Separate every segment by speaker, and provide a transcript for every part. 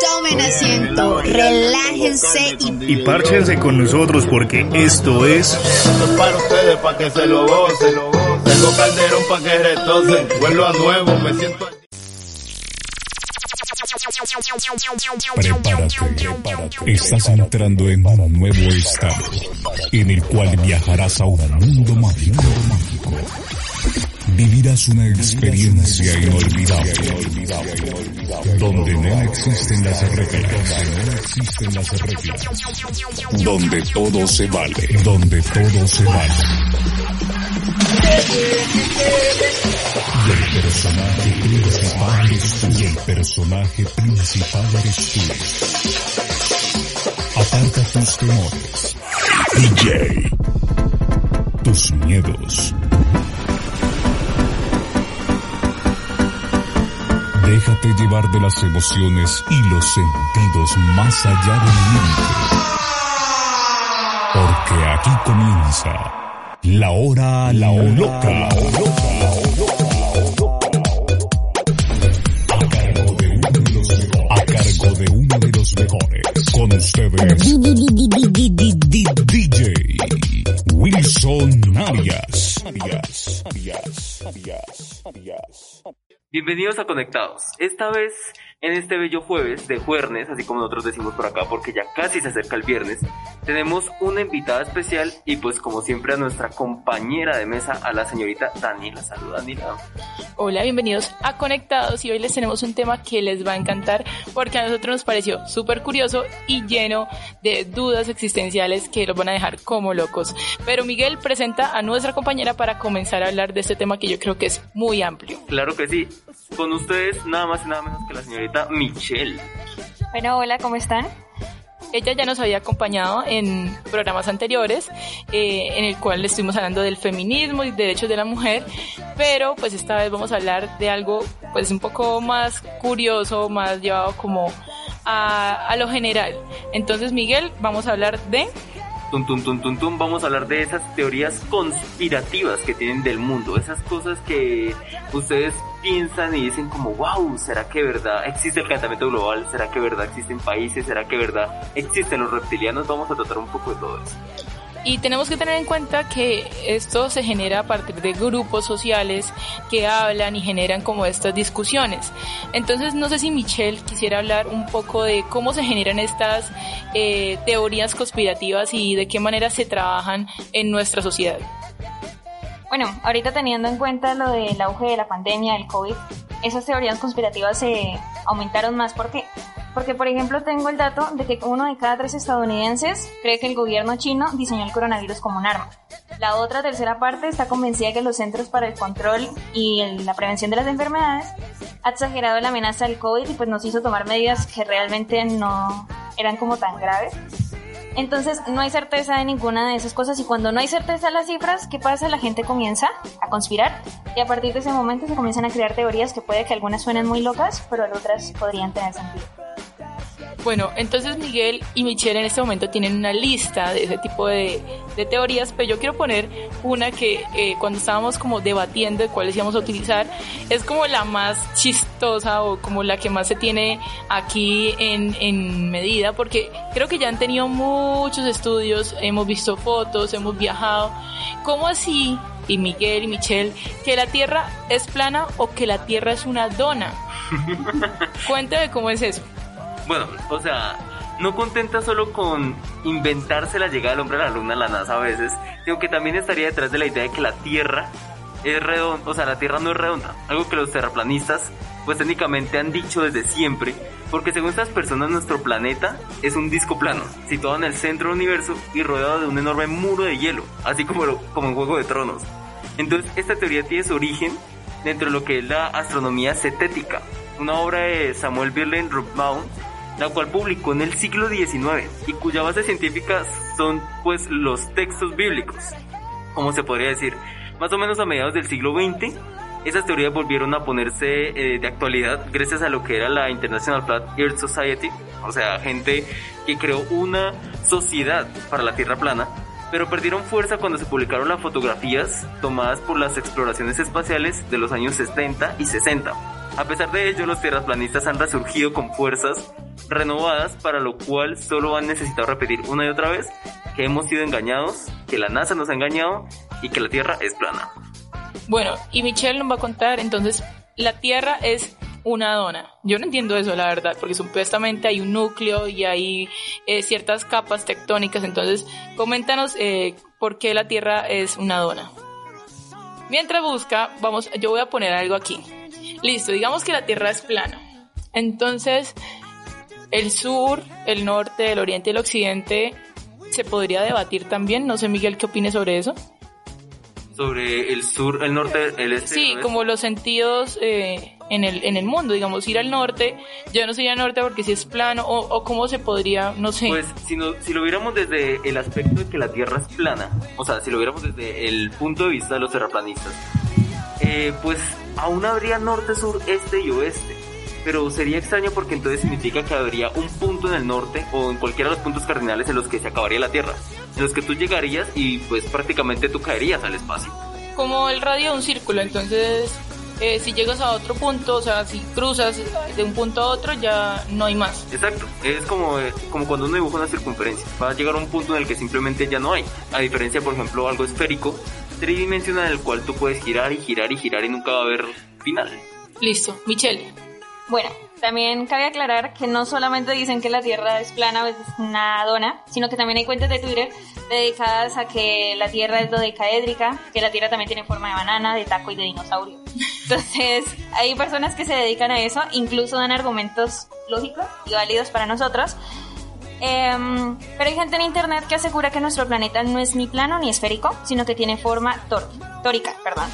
Speaker 1: Tomen asiento, relájense y,
Speaker 2: Y párchense con nosotros porque esto es...
Speaker 3: Esto es para ustedes, para que se lo gocen. Tengo calderón para que retocen. Vuelvo a nuevo, me siento...
Speaker 4: Prepárate, prepárate. Estás entrando en un nuevo estado, en el cual viajarás a un mundo mágico. Vivirás una experiencia inolvidable, donde no existen las reglas, no existen las reglas, donde todo se vale, donde todo se vale. Y el personaje principal eres tú. Y el personaje principal eres tú. Aparta tus temores. DJ. Tus miedos. Déjate llevar de las emociones y los sentidos más allá del límite. Porque aquí comienza la hora, la hora loca. La hora loca. A cargo de uno de los mejores. A cargo de uno de los mejores. Con ustedes. DJ Wilson Arias. Arias. Arias. Arias. Arias.
Speaker 5: Bienvenidos a Conectados. Esta vez, en este bello jueves de jueves, así como nosotros decimos por acá, porque ya casi se acerca el viernes, tenemos una invitada especial y pues como siempre a nuestra compañera de mesa, a la señorita Daniela. Saluda, Daniela.
Speaker 6: Hola, bienvenidos a Conectados y hoy les tenemos un tema que les va a encantar porque a nosotros nos pareció súper curioso y lleno de dudas existenciales que los van a dejar como locos. Pero Miguel presenta a nuestra compañera para comenzar a hablar de este tema que yo creo que es muy amplio.
Speaker 5: Claro que sí. Con ustedes nada más y nada menos que la señorita Michelle.
Speaker 7: Bueno, hola, ¿cómo están?
Speaker 6: Ella ya nos había acompañado en programas anteriores, eh, en el cual estuvimos hablando del feminismo y derechos de la mujer, pero pues esta vez vamos a hablar de algo pues un poco más curioso, más llevado como a lo general. Entonces, Miguel, vamos a hablar de...
Speaker 5: Tum, tum, tum, tum, tum, vamos a hablar de esas teorías conspirativas que tienen del mundo, esas cosas que ustedes piensan y dicen como, wow, ¿será que verdad existe el calentamiento global? ¿Será que verdad existen países? ¿Será que verdad existen los reptilianos? Vamos a tratar un poco de todo eso.
Speaker 6: Y tenemos que tener en cuenta que esto se genera a partir de grupos sociales que hablan y generan como estas discusiones. Entonces, no sé si Michelle quisiera hablar un poco de cómo se generan estas eh, teorías conspirativas y de qué manera se trabajan en nuestra sociedad.
Speaker 7: Bueno, ahorita teniendo en cuenta lo del auge de la pandemia, del COVID, esas teorías conspirativas se aumentaron más. ¿Por qué? Porque, por ejemplo, tengo el dato de que uno de cada tres estadounidenses cree que el gobierno chino diseñó el coronavirus como un arma. La otra tercera parte está convencida que los Centros para el Control y la Prevención de las Enfermedades ha exagerado la amenaza del COVID y pues nos hizo tomar medidas que realmente no eran como tan graves. Entonces no hay certeza de ninguna de esas cosas y cuando no hay certeza de las cifras, ¿qué pasa? La gente comienza a conspirar y a partir de ese momento se comienzan a crear teorías que puede que algunas suenen muy locas, pero otras podrían tener sentido.
Speaker 6: Bueno, entonces Miguel y Michelle en este momento tienen una lista de ese tipo de, de teorías, pero yo quiero poner una que eh, cuando estábamos como debatiendo de cuáles íbamos a utilizar, es como la más chistosa o como la que más se tiene aquí en, en medida, porque creo que ya han tenido muchos estudios, hemos visto fotos, hemos viajado. ¿Cómo así, y Miguel y Michelle, que la Tierra es plana o que la Tierra es una dona? Cuéntame cómo es eso.
Speaker 5: Bueno, o sea, no contenta solo con inventarse la llegada del hombre a la luna, la NASA a veces, sino que también estaría detrás de la idea de que la Tierra es redonda, o sea, la Tierra no es redonda, algo que los terraplanistas pues técnicamente han dicho desde siempre, Porque según estas personas, nuestro planeta es un disco plano, situado en el centro del universo y rodeado de un enorme muro de hielo, así como, lo- como en Juego de Tronos. Entonces, esta teoría tiene su origen dentro de lo que es la astronomía cetética, una obra de Samuel Birlen Rubbaum, la cual publicó en el siglo XIX y cuya base científica son pues los textos bíblicos, como se podría decir. Más o menos a mediados del siglo XX, esas teorías volvieron a ponerse eh, de actualidad gracias a lo que era la International Flat Earth Society, o sea, gente que creó una sociedad para la Tierra plana, pero perdieron fuerza cuando se publicaron las fotografías tomadas por las exploraciones espaciales de los años 70 y 60. A pesar de ello, los tierraplanistas han resurgido con fuerzas renovadas, para lo cual solo han necesitado repetir una y otra vez que hemos sido engañados, que la NASA nos ha engañado y que la Tierra es plana.
Speaker 6: Bueno, y Michelle nos va a contar, entonces, la Tierra es una dona. Yo no entiendo eso, la verdad, porque supuestamente hay un núcleo y hay eh, ciertas capas tectónicas. Entonces, coméntanos eh, por qué la Tierra es una dona. Mientras busca, vamos, yo voy a poner algo aquí. Listo, digamos que la Tierra es plana. Entonces, el sur, el norte, el oriente y el occidente se podría debatir también. No sé, Miguel, ¿qué opines sobre eso?
Speaker 5: Sobre el sur, el norte, el este.
Speaker 6: Sí, como los sentidos eh, en, el, en el mundo, digamos, ir al norte, yo no sería norte porque si es plano, o, o cómo se podría, no sé.
Speaker 5: Pues si, no- si lo viéramos desde el aspecto de que la Tierra es plana, o sea, si lo viéramos desde el punto de vista de los terraplanistas, eh, pues aún habría norte, sur, este y oeste. Pero sería extraño porque entonces significa que habría un punto en el norte o en cualquiera de los puntos cardinales en los que se acabaría la Tierra, en los que tú llegarías y pues prácticamente tú caerías al espacio.
Speaker 6: como el radio de un círculo, entonces eh, si llegas a otro punto, o sea, si cruzas de un punto a otro, ya no hay más.
Speaker 5: Exacto, es como, eh, como cuando uno dibuja una circunferencia. Va a llegar a un punto en el que simplemente ya no hay. A diferencia, por ejemplo, algo esférico, tridimensional, en el cual tú puedes girar y girar y girar y nunca va a haber final.
Speaker 6: Listo, Michelle.
Speaker 7: Bueno, también cabe aclarar que no solamente dicen que la Tierra es plana o es una dona, sino que también hay cuentas de Twitter dedicadas a que la Tierra es dodecaédrica, que la Tierra también tiene forma de banana, de taco y de dinosaurio. Entonces, hay personas que se dedican a eso, incluso dan argumentos lógicos y válidos para nosotros. Em, pero hay gente en internet que asegura que nuestro planeta no es ni plano ni esférico, sino que tiene forma tor- tórica, perdón.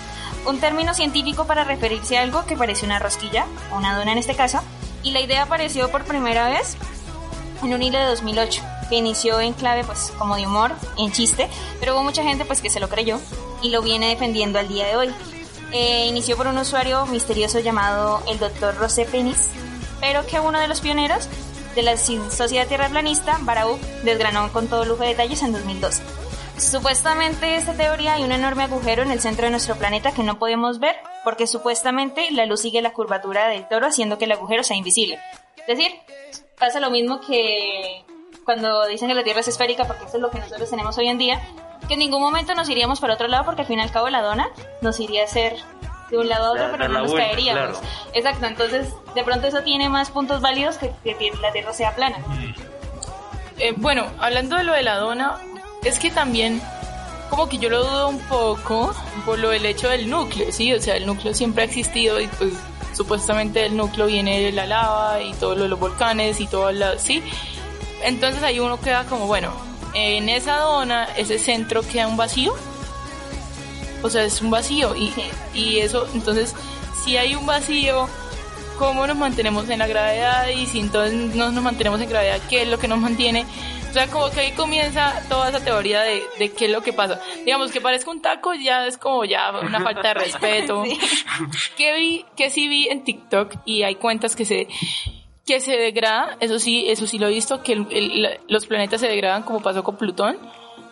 Speaker 7: Un término científico para referirse a algo que parece una rosquilla, o una dona en este caso, y la idea apareció por primera vez en un hilo de 2008, que inició en clave pues como de humor, en chiste, pero hubo mucha gente pues que se lo creyó y lo viene defendiendo al día de hoy. Eh, inició por un usuario misterioso llamado el Dr. Rosé Penis, pero que uno de los pioneros de la Sociedad Tierraplanista, Barahou, desgranó con todo lujo de detalles en 2012. Supuestamente esta teoría hay un enorme agujero en el centro de nuestro planeta que no podemos ver porque supuestamente la luz sigue la curvatura del toro haciendo que el agujero sea invisible. Es decir, pasa lo mismo que cuando dicen que la Tierra es esférica porque eso es lo que nosotros tenemos hoy en día, que en ningún momento nos iríamos para otro lado porque al fin y al cabo la dona nos iría a hacer de un lado a otro
Speaker 5: Dar-
Speaker 7: pero no
Speaker 5: la
Speaker 7: nos
Speaker 5: vuelta,
Speaker 7: caeríamos.
Speaker 5: claro.
Speaker 7: Exacto, entonces de pronto eso tiene más puntos válidos que que la Tierra sea plana.
Speaker 6: Eh, bueno, hablando de lo de la dona, es que también como que yo lo dudo un poco por lo del hecho del núcleo, ¿sí? O sea, el núcleo siempre ha existido y pues supuestamente del núcleo viene de la lava y todo lo de los volcanes y todo la... ¿sí? Entonces ahí uno queda como, bueno, en esa dona, ese centro queda un vacío. O sea, es un vacío y, y eso, entonces, si hay un vacío, ¿cómo nos mantenemos en la gravedad? Y si entonces no nos mantenemos en gravedad, ¿qué es lo que nos mantiene? O sea, como que ahí comienza toda esa teoría de, de qué es lo que pasa. Digamos, que parezca un taco ya es como ya una falta de respeto. Que vi, que sí vi en TikTok y hay cuentas que se que se degrada, eso sí, eso sí lo he visto, que el- el- la- los planetas se degradan como pasó con Plutón,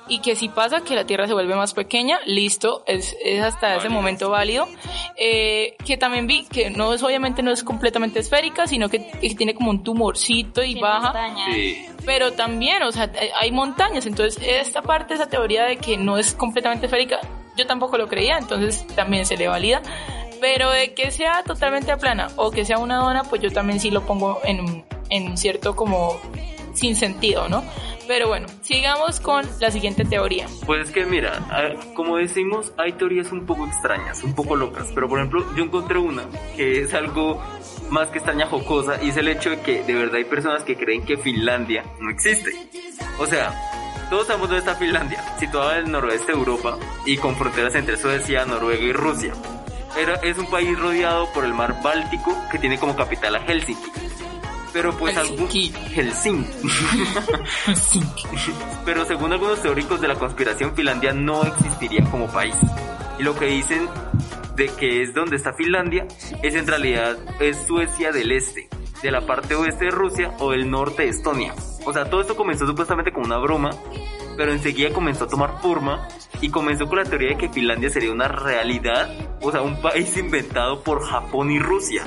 Speaker 6: y que si pasa que la Tierra se vuelve más pequeña, listo, es, es hasta ese momento válido. Eh, que también vi que no es, obviamente no es completamente esférica, sino que, que tiene como un tumorcito y baja.
Speaker 5: Sí.
Speaker 6: Pero también, o sea, eh, hay montañas, entonces esta parte, esa teoría de que no es completamente esférica, yo tampoco lo creía, entonces también se le valida. Pero de que sea totalmente plana o que sea una dona, pues yo también sí lo pongo en, en un cierto como sin sentido, ¿no? Pero bueno, sigamos con la siguiente teoría.
Speaker 5: Pues es que mira, como decimos, hay teorías un poco extrañas, un poco locas, pero por ejemplo yo encontré una que es algo más que extraña jocosa y es el hecho de que de verdad hay personas que creen que Finlandia no existe. O sea, todos sabemos dónde está Finlandia, situada en el noroeste de Europa y con fronteras entre Suecia, Noruega y Rusia. Era, es un país rodeado por el mar Báltico que tiene como capital a Helsinki. Pero pues algún Helsinki. Pero según algunos teóricos de la conspiración, Finlandia no existiría como país. Y lo que dicen de que es donde está Finlandia es en realidad es Suecia del Este, de la parte oeste de Rusia o del norte de Estonia. O sea, todo esto comenzó supuestamente como una broma, pero enseguida comenzó a tomar forma y comenzó con la teoría de que Finlandia sería una realidad, o sea, un país inventado por Japón y Rusia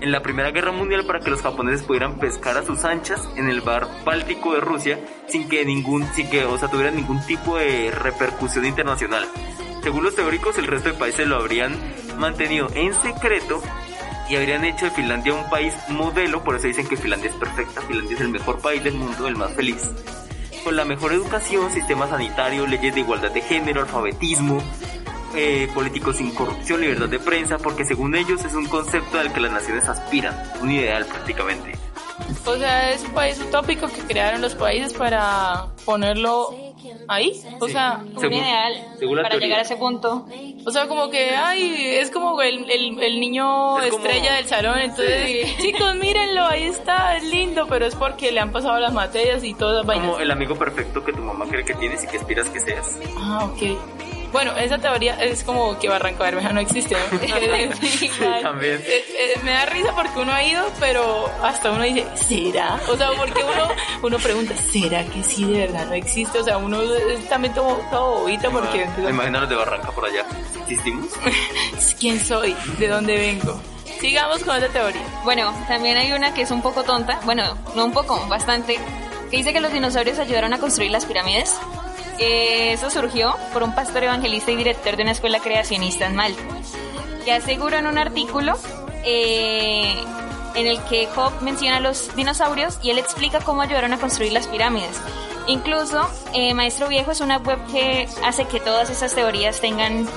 Speaker 5: en la Primera Guerra Mundial para que los japoneses pudieran pescar a sus anchas en el bar Báltico de Rusia sin que ningún, sin que, o sea, tuviera ningún tipo de repercusión internacional. Según los teóricos, el resto de países lo habrían mantenido en secreto y habrían hecho de Finlandia un país modelo, por eso dicen que Finlandia es perfecta, Finlandia es el mejor país del mundo, el más feliz. Con la mejor educación, sistema sanitario, leyes de igualdad de género, alfabetismo, eh, políticos sin corrupción, libertad de prensa, porque según ellos es un concepto al que las naciones aspiran, un ideal prácticamente.
Speaker 6: O sea, es un país utópico que crearon los países para ponerlo ahí. O sea,
Speaker 7: Un
Speaker 5: Según-
Speaker 7: ideal
Speaker 5: según la
Speaker 7: para
Speaker 5: teoría.
Speaker 7: llegar a ese punto.
Speaker 6: o sea, como que, ay, es como el, el, el niño
Speaker 5: Es como-
Speaker 6: estrella del salón. Entonces, chicos, mírenlo, ahí está, es lindo, pero es porque le han pasado las materias y todas las vainas.
Speaker 5: Como el amigo perfecto que tu mamá cree que tienes y que aspiras que seas.
Speaker 6: Ah, ok. Bueno, esa teoría es como que Barranca Bermeja no existe, ¿no?
Speaker 5: Sí, también.
Speaker 6: Me da risa porque uno ha ido, pero hasta uno dice, ¿será? O sea, porque uno, uno pregunta, ¿será que sí de verdad no existe? O sea, uno es también todo, todo bobito porque...
Speaker 5: Me imagino los de Barranca por allá. ¿Existimos?
Speaker 6: ¿Quién soy? ¿De dónde vengo? Sigamos con esta teoría.
Speaker 7: Bueno, también hay una que es un poco tonta, bueno, no un poco, bastante, que dice que los dinosaurios ayudaron a construir las pirámides. Eh, eso surgió por un pastor evangelista y director de una escuela creacionista en Malta, que aseguró en un artículo eh, en el que Job menciona a los dinosaurios y él explica cómo ayudaron a construir las pirámides. Incluso, eh, Maestro Viejo es una web que hace que todas esas teorías tengan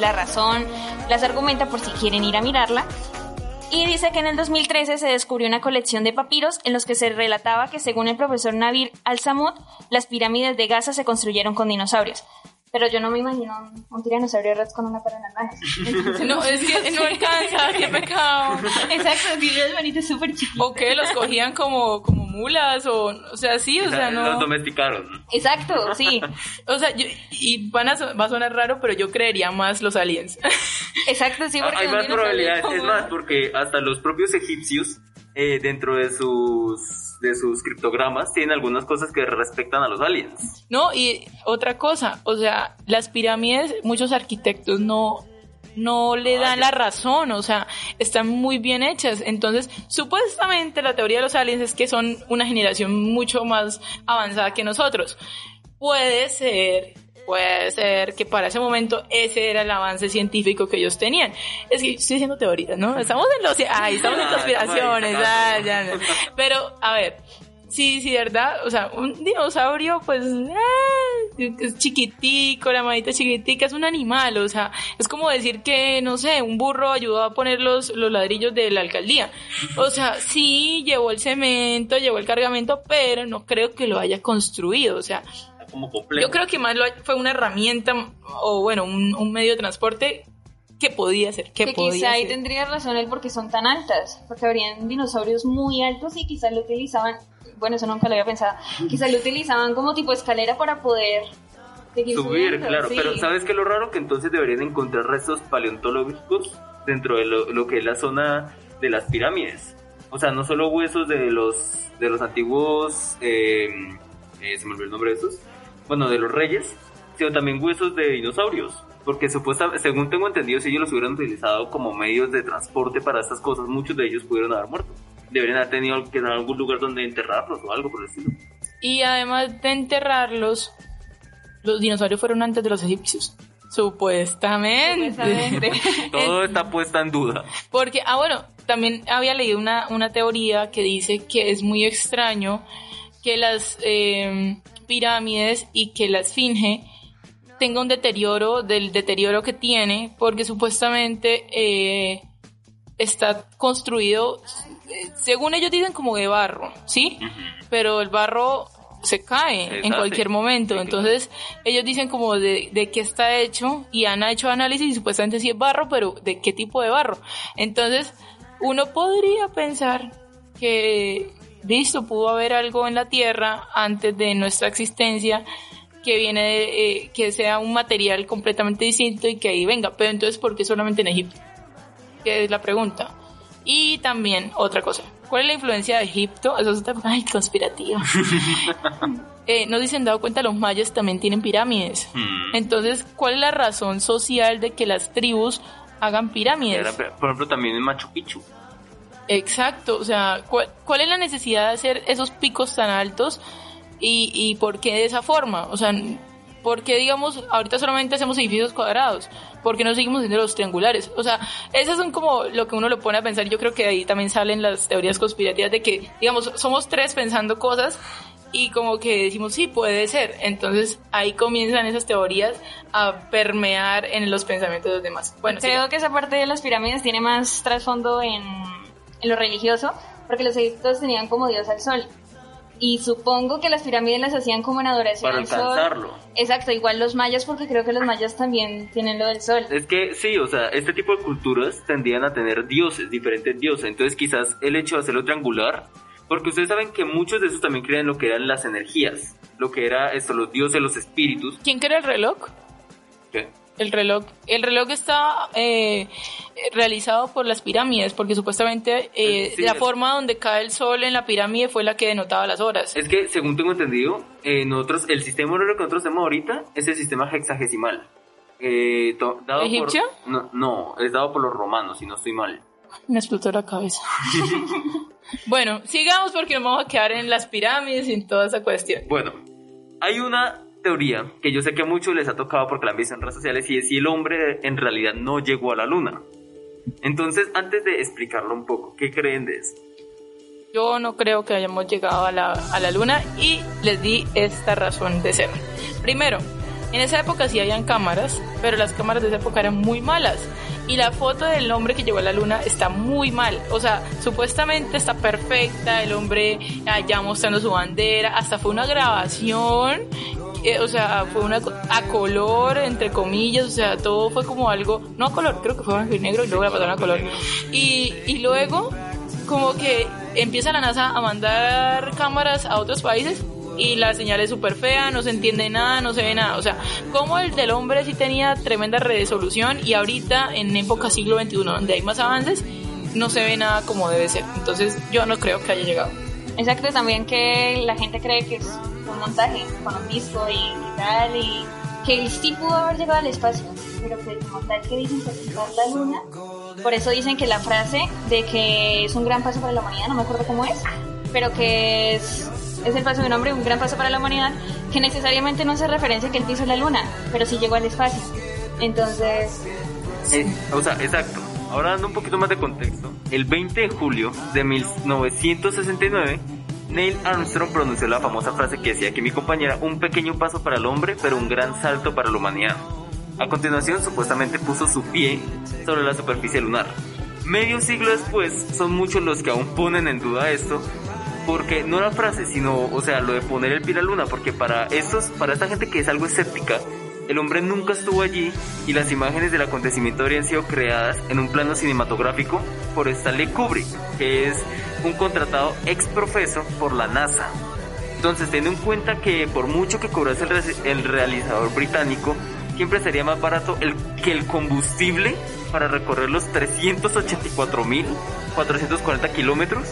Speaker 7: la razón, las argumenta por si quieren ir a mirarla. Y dice que en el 2013 se descubrió una colección de papiros en los que se relataba que según el profesor Nabil Al-Samud, las pirámides de Gaza se construyeron con dinosaurios. Pero yo no me imagino un, un tiranosaurio rex con una pata en las manos.
Speaker 6: No, es que no alcanza, qué pecado.
Speaker 7: Exacto, sí, las manitas súper chiquitas.
Speaker 6: ¿O? ¿Los cogían como, como mulas? O, o sea, sí, o sea,
Speaker 5: Los
Speaker 6: no...
Speaker 5: domesticaron.
Speaker 7: Exacto, sí.
Speaker 6: O sea, yo- y van a, va a sonar raro, pero yo creería más los aliens.
Speaker 7: Exacto, sí, porque
Speaker 5: Hay más probabilidades. Es más, porque hasta los propios egipcios, eh, dentro de sus, de sus criptogramas, tienen algunas cosas que respectan a los aliens.
Speaker 6: No, y otra cosa, o sea, las pirámides, muchos arquitectos no, no le dan la razón, o sea, están muy bien hechas. Entonces, supuestamente la teoría de los aliens es que son una generación mucho más avanzada que nosotros. Puede ser, puede ser que para ese momento ese era el avance científico que ellos tenían. Es que estoy haciendo teorías, ¿no? Estamos en los, ay, estamos en
Speaker 5: Ah,
Speaker 6: conspiraciones, ah, ya, ya. Pero, a ver, sí, sí, ¿verdad? O sea, un dinosaurio, pues, eh, es chiquitico, la manita chiquitica, es un animal, o sea, es como decir que, no sé, un burro ayudó a poner los, los ladrillos de la alcaldía. O sea, sí, llevó el cemento, llevó el cargamento, pero no creo que lo haya construido, o sea,
Speaker 5: Está como complejo.
Speaker 6: yo creo que más lo, fue una herramienta, o bueno, un, un medio de transporte que podía ser, que,
Speaker 7: Que
Speaker 6: podía
Speaker 7: quizá ahí tendría razón él porque son tan altas, porque habrían dinosaurios muy altos y quizá lo utilizaban, bueno, eso nunca lo había pensado, quizá lo utilizaban como tipo escalera para poder seguir
Speaker 5: Subir,
Speaker 7: subiendo,
Speaker 5: claro.
Speaker 7: sí.
Speaker 5: Pero ¿sabes qué es lo raro? Que entonces deberían encontrar restos paleontológicos dentro de lo, lo que es la zona de las pirámides. O sea, no solo huesos de los, de los antiguos... eh, eh, se me olvidó el nombre de esos. Bueno, de los reyes, sino también huesos de dinosaurios. Porque supuestamente, según tengo entendido, si ellos los hubieran utilizado como medios de transporte para estas cosas, muchos de ellos pudieron haber muerto. Deberían haber tenido que tener algún lugar donde enterrarlos o algo por el estilo.
Speaker 6: Y además de enterrarlos, los dinosaurios fueron antes de los egipcios. Supuestamente.
Speaker 7: Supuestamente.
Speaker 5: Todo está puesta en duda.
Speaker 6: Porque, ah, bueno, también había leído una, una teoría que dice que es muy extraño que las eh, pirámides y que la esfinge tenga un deterioro del deterioro que tiene, porque supuestamente eh, está construido, según ellos dicen, como de barro, ¿sí? Pero el barro se cae en cualquier momento.
Speaker 5: Sí, claro.
Speaker 6: Entonces, ellos dicen como de, de qué está hecho y han hecho análisis y supuestamente sí es barro, pero de qué tipo de barro. Entonces, uno podría pensar que, listo, pudo haber algo en la Tierra antes de nuestra existencia que viene de, eh, que sea un material completamente distinto y que ahí venga. Pero entonces, ¿por qué solamente en Egipto? Que es la pregunta. Y también, otra cosa, ¿cuál es la influencia de Egipto? Eso es otra, ay, conspirativa. eh, no se han dado cuenta, los mayas también tienen pirámides.
Speaker 5: Hmm.
Speaker 6: Entonces, ¿cuál es la razón social de que las tribus hagan pirámides?
Speaker 5: Por ejemplo, también en Machu Picchu.
Speaker 6: Exacto, o sea, ¿cuál, cuál es la necesidad de hacer esos picos tan altos y, y por qué de esa forma? O sea, ¿por qué, digamos, ahorita solamente hacemos edificios cuadrados? ¿Por qué no seguimos haciendo los triangulares? O sea, esas son como lo que uno lo pone a pensar. Yo creo que ahí también salen las teorías conspirativas de que, digamos, somos tres pensando cosas y como que decimos, sí, puede ser. Entonces ahí comienzan esas teorías a permear en los pensamientos de los demás. Bueno.
Speaker 7: Creo que esa parte de las pirámides tiene más trasfondo en, en lo religioso, porque los egipcios tenían como dios al sol. Y supongo que las pirámides las hacían como en adoración
Speaker 5: Para
Speaker 7: al sol.
Speaker 5: alcanzarlo.
Speaker 7: Exacto, igual los mayas, porque creo que los mayas también tienen lo del sol.
Speaker 5: Es que sí, o sea, este tipo de culturas tendían a tener dioses, diferentes dioses. Entonces quizás el hecho de hacerlo triangular, porque ustedes saben que muchos de esos también creían lo que eran las energías, lo que era esto, los dioses, los espíritus.
Speaker 6: ¿Quién crea el reloj?
Speaker 5: ¿Qué?
Speaker 6: El reloj, el reloj está eh, realizado por las pirámides, porque supuestamente eh,
Speaker 5: Sí,
Speaker 6: la
Speaker 5: es-
Speaker 6: forma donde cae el sol en la pirámide fue la que denotaba las horas.
Speaker 5: Es que, según tengo entendido, eh, nosotros, el sistema horario que nosotros tenemos ahorita es el sistema hexagesimal. Eh, to- dado por-
Speaker 6: ¿Egipcio?
Speaker 5: no, no, es dado por los romanos, si no estoy mal.
Speaker 6: Me explotó la cabeza. bueno, sigamos porque nos vamos a quedar en las pirámides y en toda esa cuestión.
Speaker 5: Bueno, hay una teoría que yo sé que a muchos les ha tocado porque la han visto en redes sociales y es si el hombre en realidad no llegó a la luna. Entonces, antes de explicarlo un poco, ¿qué creen de eso?
Speaker 6: Yo no creo que hayamos llegado a la, a la luna y les di esta razón de ser. Primero, en esa época sí habían cámaras, pero las cámaras de esa época eran muy malas. Y la foto del hombre que llegó a la luna está muy mal. O sea, supuestamente está perfecta, el hombre allá mostrando su bandera, hasta fue una grabación, eh, o sea, fue una a color, entre comillas, o sea, todo fue como algo, no a color, creo que fue blanco y negro y luego la pasaron a color. Y, y luego, como que empieza la NASA a mandar cámaras a otros países y la señal es súper fea, no se entiende nada, no se ve nada. O sea, como el del hombre sí tenía tremenda resolución y ahorita en época siglo XXI, donde hay más avances, no se ve nada como debe ser. Entonces yo no creo que haya llegado.
Speaker 7: Exacto, también que la gente cree que es un montaje con un disco y, tal, y que sí pudo haber llegado al espacio, pero que como tal que dicen que pisar la luna, por eso dicen que la frase de que es un gran paso para la humanidad, no me acuerdo cómo es, pero que es, es el paso de un hombre, un gran paso para la humanidad, que necesariamente no se referencia que él pisó la luna, pero sí llegó al espacio. Entonces,
Speaker 5: Eh, o sea, exacto. Ahora dando un poquito más de contexto, el 20 de julio de 1969, Neil Armstrong pronunció la famosa frase que decía que mi compañera, un pequeño paso para el hombre, pero un gran salto para la humanidad. A continuación, supuestamente puso su pie sobre la superficie lunar. Medio siglo después, son muchos los que aún ponen en duda esto, porque no la frase, sino, o sea, lo de poner el pie a la luna, porque para estos, para esta gente que es algo escéptica, el hombre nunca estuvo allí y las imágenes del acontecimiento habrían sido creadas en un plano cinematográfico por Stanley Kubrick, que es un contratado ex profeso por la NASA. Entonces, teniendo en cuenta que por mucho que cobrase el, el realizador británico, siempre sería más barato el, que el combustible para recorrer los 384.440 kilómetros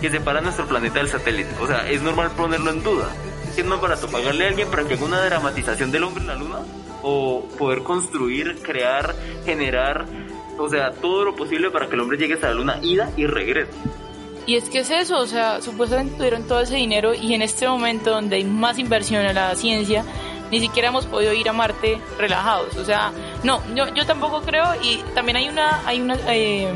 Speaker 5: que separan nuestro planeta del satélite. O sea, es normal ponerlo en duda. ¿Qué es más barato? ¿Pagarle a alguien para que haga una dramatización del hombre en la luna? ¿O poder construir, crear, generar, o sea, todo lo posible para que el hombre llegue hasta la luna, ida y regrese?
Speaker 6: Y es que es eso, o sea, supuestamente tuvieron todo ese dinero y en este momento donde hay más inversión en la ciencia, ni siquiera hemos podido ir a Marte relajados. O sea, no, yo, yo tampoco creo y también hay una, hay una eh,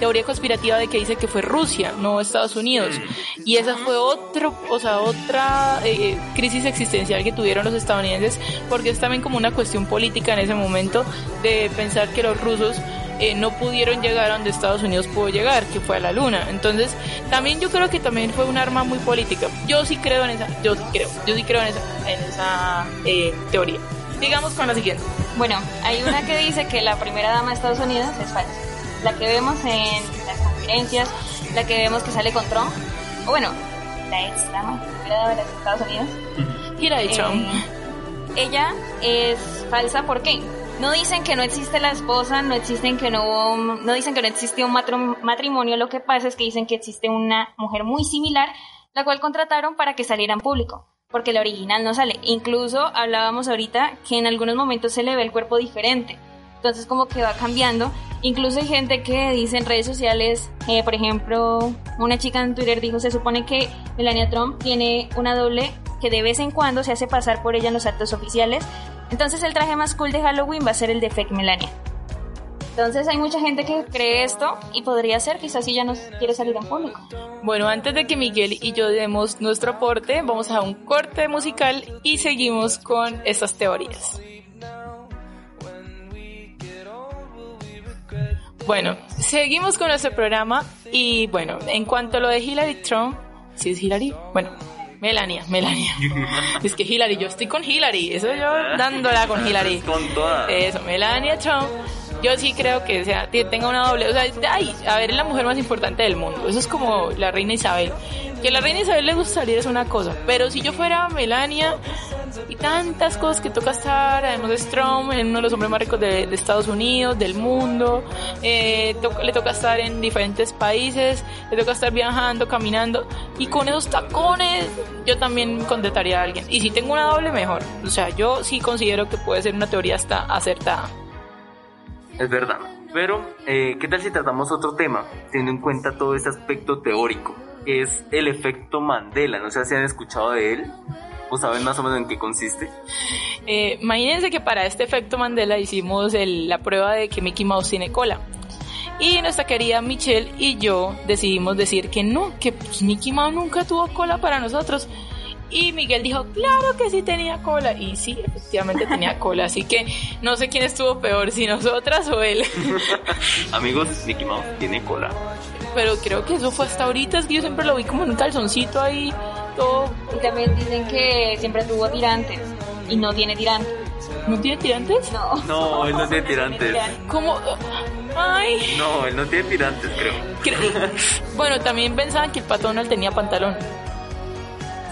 Speaker 6: teoría conspirativa de que dice que fue Rusia, no Estados Unidos. Y esa fue otro, o sea, otra eh, crisis existencial que tuvieron los estadounidenses porque es también como una cuestión política en ese momento de pensar que los rusos eh, no pudieron llegar a donde Estados Unidos pudo llegar, que fue a la luna. Entonces, también yo creo que también fue un arma muy política. Yo sí creo en esa, yo sí creo, yo sí creo en esa, en esa eh, teoría. Digamos con la siguiente.
Speaker 7: Bueno, hay una que dice que la primera dama de Estados Unidos es falsa. La que vemos en las conferencias, la que vemos que sale con Trump, o bueno, la ex dama, de los Estados Unidos.
Speaker 6: Hillary Trump.
Speaker 7: Eh, ella es falsa, ¿por qué? No dicen que no existe la esposa, no existen que no hubo, no dicen que no existió un matrimonio, lo que pasa es que dicen que existe una mujer muy similar, la cual contrataron para que saliera en público, porque la original no sale. Incluso hablábamos ahorita que en algunos momentos se le ve el cuerpo diferente. Entonces como que va cambiando. Incluso hay gente que dice en redes sociales, eh, por ejemplo, una chica en Twitter dijo, se supone que Melania Trump tiene una doble que de vez en cuando se hace pasar por ella en los actos oficiales. Entonces el traje más cool de Halloween va a ser el de Fake Melania. Entonces hay mucha gente que cree esto y podría ser, quizás si ya no quiere salir en público.
Speaker 6: Bueno, antes de que Miguel y yo demos nuestro aporte, vamos a un corte musical y seguimos con estas teorías. Bueno, seguimos con nuestro programa y bueno, en cuanto a lo de Hillary Trump, ¿sí es Hillary? Bueno, Melania, Melania. es que Hillary, yo estoy con Hillary, eso yo dándola con Hillary.
Speaker 5: Con toda.
Speaker 6: Eso, Melania Trump. Yo sí creo que sea, tenga una doble. O sea, ay, a ver, es la mujer más importante del mundo. Eso es como la reina Isabel. Que a la reina Isabel le gusta salir es una cosa. Pero si yo fuera Melania y tantas cosas que toca estar, además es Trump, en uno de los hombres más ricos de, de Estados Unidos, del mundo, eh, le toca estar en diferentes países, le toca estar viajando, caminando. Y con esos tacones, yo también contrataría a alguien. Y si tengo una doble, mejor. O sea, yo sí considero que puede ser una teoría hasta acertada.
Speaker 5: Es verdad. Pero, eh, ¿qué tal si tratamos otro tema, teniendo en cuenta todo este aspecto teórico, que es el efecto Mandela? No sé si han escuchado de él o saben más o menos en qué consiste.
Speaker 6: Eh, imagínense que para este efecto Mandela hicimos el- la prueba de que Mickey Mouse tiene cola. Y nuestra querida Michelle y yo decidimos decir que no, que pues, Mickey Mouse nunca tuvo cola para nosotros. Y Miguel dijo, claro que sí tenía cola. Y sí, efectivamente tenía cola. Así que no sé quién estuvo peor, si nosotras o él.
Speaker 5: Amigos, Mickey Mouse tiene cola.
Speaker 6: Pero creo que eso fue hasta ahorita, es que yo siempre lo vi como en un calzoncito ahí, todo...
Speaker 7: Y también dicen que siempre tuvo tirantes y no tiene tirantes.
Speaker 6: ¿No tiene tirantes?
Speaker 7: No.
Speaker 5: No, él no tiene tirantes.
Speaker 6: ¿Cómo? Ay...
Speaker 5: No, él no tiene tirantes, creo.
Speaker 6: Cre- Bueno, también pensaban que el pato Donald tenía pantalón.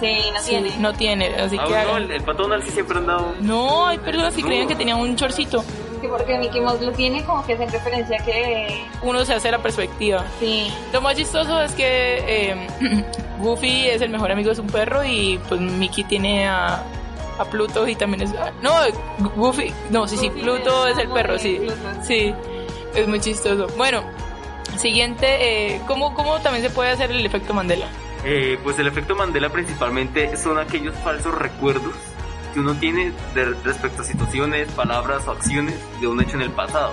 Speaker 7: Sí, no
Speaker 6: Sí,
Speaker 7: tiene.
Speaker 6: no tiene, así
Speaker 5: Ah,
Speaker 6: que
Speaker 5: no, el, el pato Donald sí siempre ha andado.
Speaker 6: No, hay personas que
Speaker 5: No.
Speaker 6: creían que tenía un chorcito.
Speaker 7: Que porque Mickey Mouse lo tiene como que es en referencia que...
Speaker 6: Uno se hace la perspectiva.
Speaker 7: Sí.
Speaker 6: Lo más chistoso es que eh, Goofy es el mejor amigo de un perro y pues Mickey tiene a, a Pluto y también es... ah, No, Goofy... No, sí, sí,
Speaker 7: Goofy
Speaker 6: Pluto
Speaker 7: es
Speaker 6: es el perro, sí.
Speaker 7: Pluto.
Speaker 6: Sí, es muy chistoso. Bueno, siguiente, eh, ¿cómo, ¿cómo también se puede hacer el efecto Mandela?
Speaker 5: Eh, pues el efecto Mandela principalmente son aquellos falsos recuerdos que uno tiene de- respecto a situaciones, palabras o acciones de un hecho en el pasado.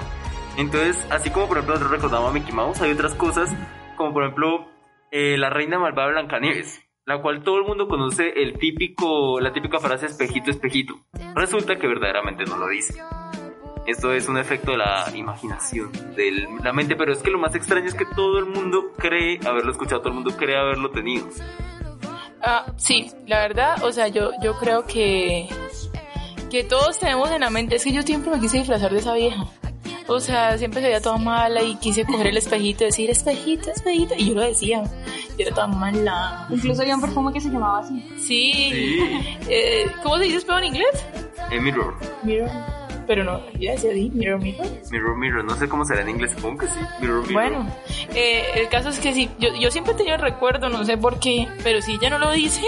Speaker 5: Entonces, así como por ejemplo nosotros recordamos a Mickey Mouse, hay otras cosas como por ejemplo eh, la reina malvada Blancanieves, la cual todo el mundo conoce el típico, la típica frase espejito, espejito. Resulta que verdaderamente no lo dice. Esto es un efecto de la imaginación, de la mente, pero es que lo más extraño es que todo el mundo cree haberlo escuchado, todo el mundo cree haberlo tenido.
Speaker 6: Ah, sí, la verdad, o sea, yo, yo creo que, que todos tenemos en la mente, es que yo siempre me quise disfrazar de esa vieja. O sea, siempre se veía toda mala y quise coger el espejito y decir, espejito, espejito, y yo lo decía, yo era toda mala.
Speaker 7: Incluso había un perfume que se llamaba así.
Speaker 6: Sí,
Speaker 5: Sí.
Speaker 6: Eh, ¿cómo se dice espejo en inglés?
Speaker 5: Eh, mirror,
Speaker 6: Mirror. Pero no, yo decía así, mirror, mirror.
Speaker 5: mirror, mirror, no sé cómo será en inglés, supongo que sí. Mirror, mirror.
Speaker 6: Bueno, eh, el caso es que sí, yo, yo siempre he tenido el recuerdo, no sé por qué, pero si ella no lo dice,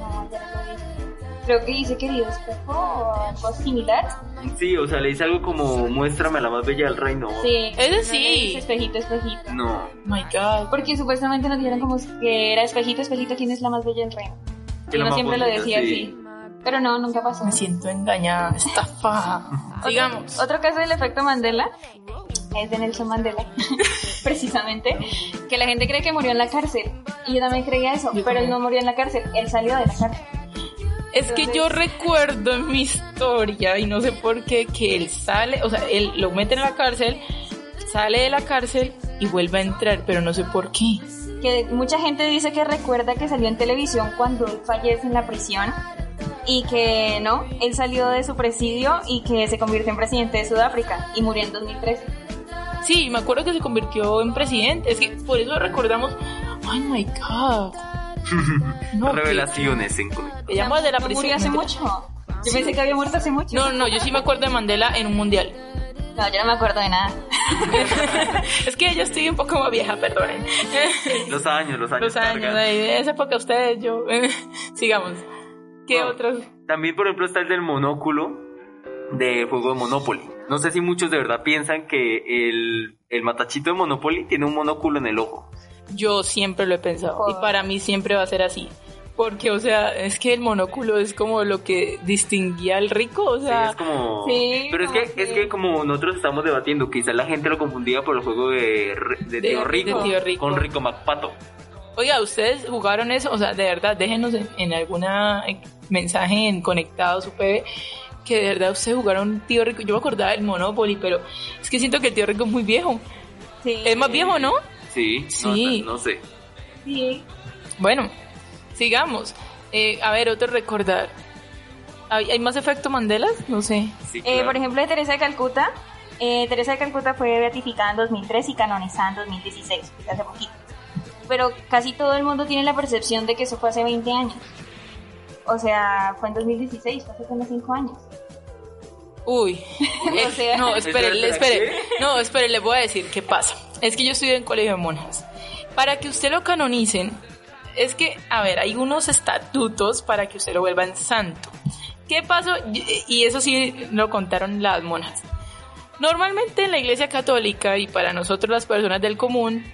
Speaker 7: No, ya no lo dice. Creo que dice querido espejo o algo similar.
Speaker 5: Sí, o sea, le dice algo como muéstrame a la más bella del reino.
Speaker 7: Sí.
Speaker 6: Ese
Speaker 7: no
Speaker 6: sí.
Speaker 7: dice espejito, espejito.
Speaker 5: No,
Speaker 6: my god.
Speaker 7: Porque supuestamente nos dijeron como que era espejito, espejito, ¿quién es la más bella del reino?
Speaker 5: Que
Speaker 7: Y uno siempre lo
Speaker 5: bonita,
Speaker 7: decía
Speaker 5: sí.
Speaker 7: así. Pero no, nunca pasó.
Speaker 6: Me siento engañada, estafada. Digamos.
Speaker 7: Otro caso del efecto Mandela es de Nelson Mandela, precisamente, que la gente cree que murió en la cárcel. Y yo también creía eso,
Speaker 6: Yo
Speaker 7: pero él no murió en la cárcel, él salió de la cárcel.
Speaker 6: Es que yo recuerdo en mi historia, y no sé por qué, que él sale, o sea, él lo meten en la cárcel, sale de la cárcel y vuelve a entrar, pero no sé por qué.
Speaker 7: Que mucha gente dice que recuerda que salió en televisión cuando él fallece en la prisión y que no, él salió de su presidio y que se convirtió en presidente de Sudáfrica y murió en 2013.
Speaker 6: Sí, me acuerdo que se convirtió en presidente. Es que por eso recordamos. ¡Ay, my God! No, que-
Speaker 5: Revelaciones en
Speaker 6: que llamó de la
Speaker 7: No
Speaker 6: prisión.
Speaker 7: murió hace mucho. Yo pensé que había muerto hace mucho.
Speaker 6: No, no, yo sí me acuerdo de Mandela en un mundial.
Speaker 7: No, yo no me acuerdo de nada.
Speaker 6: es que yo estoy un poco más vieja, perdonen.
Speaker 5: Los años, los años.
Speaker 6: Los años,
Speaker 5: cargan.
Speaker 6: de esa época ustedes, yo. Sigamos. ¿Qué
Speaker 5: No.
Speaker 6: otros?
Speaker 5: También, por ejemplo, está el del monóculo de juego de Monopoly. No sé si muchos de verdad piensan que el, el matachito de Monopoly tiene un monóculo en el ojo.
Speaker 6: Yo siempre lo he pensado. Y para mí siempre va a ser así. Porque, o sea, es que el monóculo es como lo que distinguía al rico, o
Speaker 5: Sí,
Speaker 6: sea,
Speaker 5: es como...
Speaker 7: sí,
Speaker 5: Pero es que,
Speaker 7: como
Speaker 5: es
Speaker 7: que-
Speaker 5: como nosotros estamos debatiendo, quizás la gente lo confundía por el juego de, de,
Speaker 6: De-
Speaker 5: tío,
Speaker 6: de
Speaker 5: rico,
Speaker 6: Tío Rico.
Speaker 5: con Rico MacPato.
Speaker 6: Oiga, ¿ustedes jugaron eso? O sea, de verdad, déjenos en, en alguna mensaje en Conectados UPB que de verdad ustedes jugaron Tío Rico. Yo me acordaba del Monopoly, pero es que siento que el Tío Rico es muy viejo.
Speaker 7: Sí.
Speaker 6: Es más viejo, ¿no?
Speaker 5: Sí,
Speaker 6: Sí.
Speaker 5: No, no sé.
Speaker 7: Sí.
Speaker 6: Bueno, sigamos. Eh, a ver, otro recordar. ¿Hay, hay más efecto Mandela? No sé.
Speaker 5: Sí,
Speaker 7: Eh, por ejemplo, de Teresa de Calcuta. Eh, Teresa de Calcuta fue beatificada en 2003 y canonizada en 2016, que hace poquito. Pero casi todo el mundo tiene la percepción de que eso fue hace 20 años. O sea, fue en 2016, fue hace como 5 años.
Speaker 6: Uy. Eh,
Speaker 7: O sea-
Speaker 6: no, espere,
Speaker 5: Espera,
Speaker 6: espere.
Speaker 5: espera,
Speaker 6: No, espere, le voy a decir qué pasa. Es que yo estudié en colegio de monjas. Para que usted lo canonicen, es que, a ver, hay unos estatutos para que usted lo vuelva en santo. ¿Qué pasó? Y- Y eso sí lo contaron las monjas. Normalmente en la iglesia católica y para nosotros las personas del común,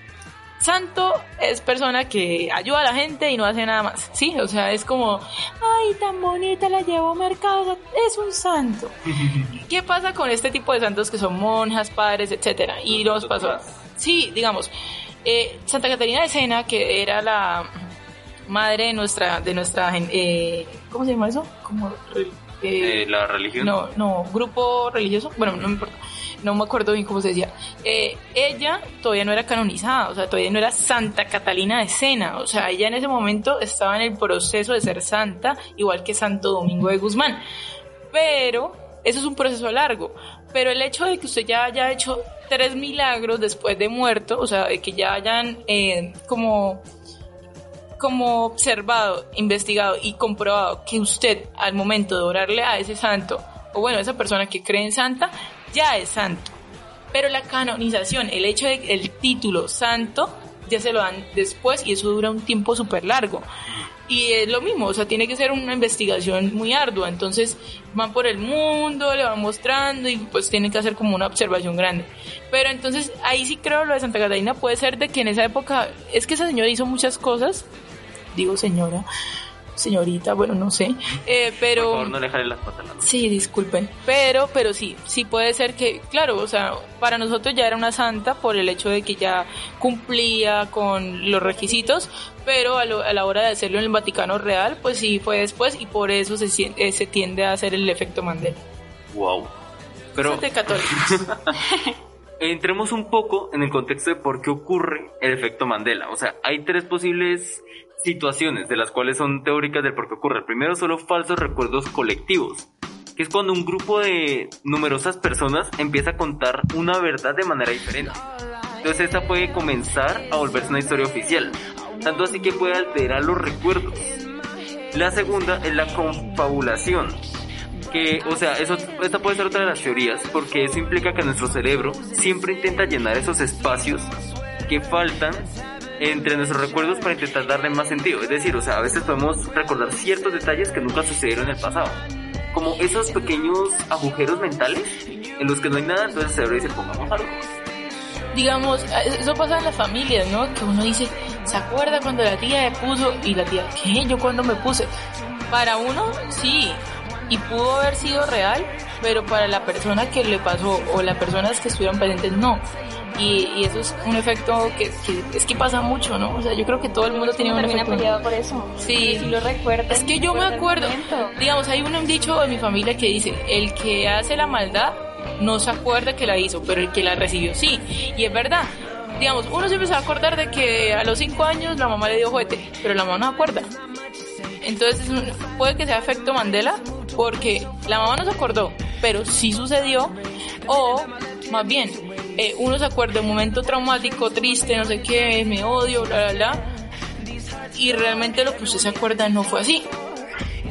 Speaker 6: santo es persona que ayuda a la gente y no hace nada más, ¿sí? O sea, es como, ay, tan bonita la llevo a mercado, o sea, es un santo. ¿Qué pasa con este tipo de santos que son monjas, padres, etcétera? Y nos pasó, sí, digamos, eh, Santa Catarina de Sena, que era la madre de nuestra, de nuestra, eh, ¿cómo se llama eso? Como, Eh,
Speaker 5: la religión.
Speaker 6: no, no, grupo religioso, bueno, no me importa, no me acuerdo bien cómo se decía. Eh, ella todavía no era canonizada, o sea, todavía no era Santa Catalina de Sena, o sea, ella en ese momento estaba en el proceso de ser santa, igual que Santo Domingo de Guzmán. Pero eso es un proceso largo. Pero el hecho de que usted ya haya hecho tres milagros después de muerto, o sea, de que ya hayan eh, como como observado, investigado y comprobado que usted al momento de orarle a ese santo, o bueno, esa persona que cree en santa, ya es santo. Pero la canonización, el hecho de que el título santo, ya se lo dan después y eso dura un tiempo súper largo. Y es lo mismo, o sea, tiene que ser una investigación muy ardua. Entonces van por el mundo, le van mostrando y pues tienen que hacer como una observación grande. Pero entonces ahí sí creo lo de Santa Catalina puede ser de que en esa época, es que esa señora hizo muchas cosas, digo señora, señorita, bueno, no sé, eh, pero...
Speaker 5: Por favor, no le jale las patas a la mano.
Speaker 6: Sí, disculpen. Pero, pero sí, sí puede ser que, claro, o sea, para nosotros ya era una santa por el hecho de que ya cumplía con los requisitos, pero a, lo- a la hora de hacerlo en el Vaticano Real, pues sí fue después y por eso se, eh, se tiende a hacer el efecto Mandela.
Speaker 5: Wow. Pero
Speaker 6: Eso es de católicos.
Speaker 5: entremos un poco en el contexto de por qué ocurre el efecto Mandela. O sea, hay tres posibles situaciones de las cuales son teóricas del por qué ocurre. El primero son los falsos recuerdos colectivos, que es cuando un grupo de numerosas personas empieza a contar una verdad de manera diferente. Entonces esta puede comenzar a volverse una historia oficial, tanto así que puede alterar los recuerdos. La segunda es la confabulación, que, o sea, eso, esta puede ser otra de las teorías, porque eso implica que nuestro cerebro siempre intenta llenar esos espacios que faltan entre nuestros recuerdos para intentar darle más sentido. Es decir, o sea, a veces podemos recordar ciertos detalles que nunca sucedieron en el pasado. Como esos pequeños agujeros mentales en los que no hay nada, entonces el cerebro dice, pongamos algo.
Speaker 6: Digamos, eso pasa en las familias, ¿no? Que uno dice, ¿se acuerda cuando la tía le puso? Y la tía, ¿qué? ¿Yo cuando me puse? Para uno, sí, y pudo haber sido real, pero para la persona que le pasó o las personas que estuvieron presentes, no. Y, y eso es un efecto que, que- es que pasa mucho, ¿no? O sea, yo creo que todo el mundo tiene un efecto.
Speaker 7: peleado por eso.
Speaker 6: Sí.
Speaker 7: Si lo recuerdas.
Speaker 6: Es que yo me acuerdo, digamos, hay un dicho de mi familia que dice, el que hace la maldad no se acuerda que la hizo, pero el que la recibió sí. Y es verdad. Digamos, uno siempre se va a acordar de que a los 5 años la mamá le dio juguete, pero la mamá no se acuerda. Entonces puede que sea efecto Mandela porque la mamá no se acordó, pero sí sucedió. O más bien, eh, uno se acuerda de un momento traumático, triste, no sé qué, me odio, bla, bla, bla. Y realmente lo que usted se acuerda no fue así.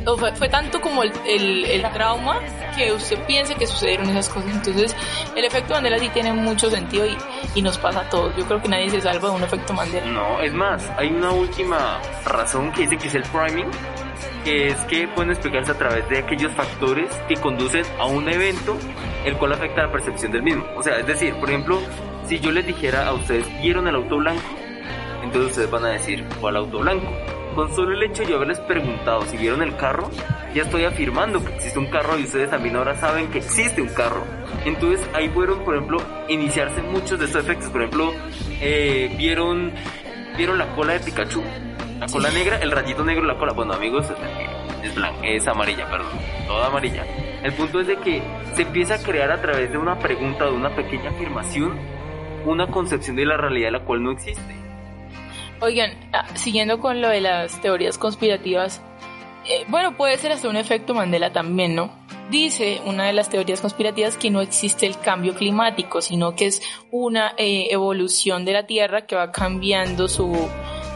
Speaker 6: O fue, fue tanto como el, el, el trauma que usted piense que sucedieron esas cosas. Entonces, el efecto Mandela sí tiene mucho sentido y, y nos pasa a todos. Yo creo que nadie se salva de un efecto Mandela.
Speaker 5: No, es más, hay una última razón que dice que es el priming, es que pueden explicarse a través de aquellos factores que conducen a un evento el cual afecta la percepción del mismo. O sea, es decir, por ejemplo, si yo les dijera a ustedes, ¿vieron el auto blanco? Entonces ustedes van a decir, ¿cuál auto blanco? Con solo el hecho de yo haberles preguntado si vieron el carro, ya estoy afirmando que existe un carro y ustedes también ahora saben que existe un carro. Entonces ahí fueron, por ejemplo, iniciarse muchos de estos efectos. Por ejemplo, eh, vieron, vieron la cola de Pikachu. La cola negra, el rayito negro la cola. Bueno, amigos, es blanca, es amarilla, perdón, toda amarilla. El punto es de que se empieza a crear a través de una pregunta, de una pequeña afirmación, una concepción de la realidad la cual no existe.
Speaker 6: Oigan, ah, siguiendo con lo de las teorías conspirativas, eh, bueno, puede ser hasta un efecto Mandela también, ¿no? Dice una de las teorías conspirativas que no existe el cambio climático, sino que es una eh, evolución de la Tierra que va cambiando su,